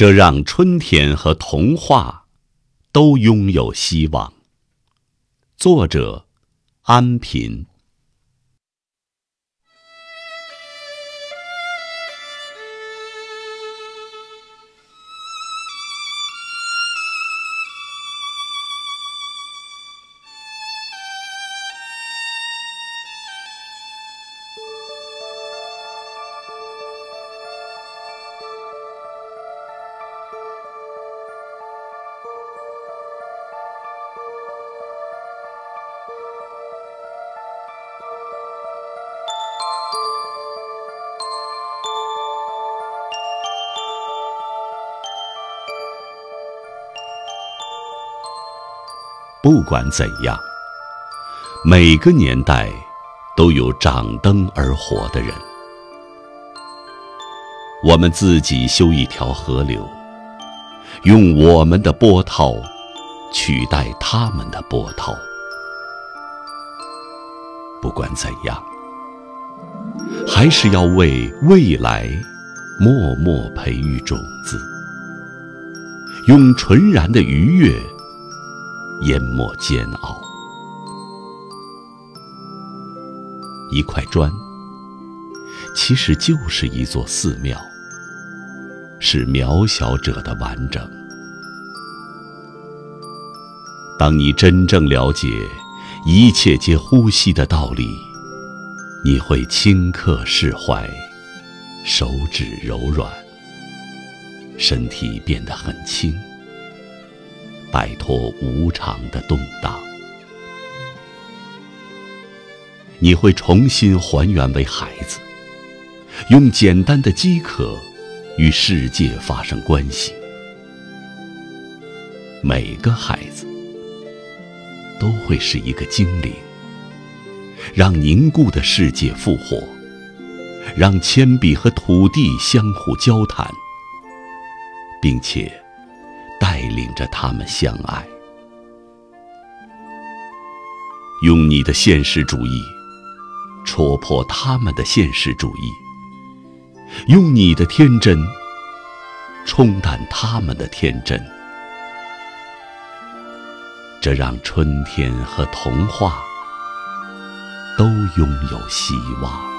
这让春天和童话都拥有希望。作者：安平。不管怎样，每个年代都有掌灯而活的人。我们自己修一条河流，用我们的波涛取代他们的波涛。不管怎样，还是要为未来默默培育种子，用纯然的愉悦。淹没煎熬。一块砖，其实就是一座寺庙，是渺小者的完整。当你真正了解一切皆呼吸的道理，你会顷刻释怀，手指柔软，身体变得很轻。摆脱无常的动荡，你会重新还原为孩子，用简单的饥渴与世界发生关系。每个孩子都会是一个精灵，让凝固的世界复活，让铅笔和土地相互交谈，并且。带领着他们相爱。用你的现实主义戳破他们的现实主义。用你的天真冲淡他们的天真。这让春天和童话都拥有希望。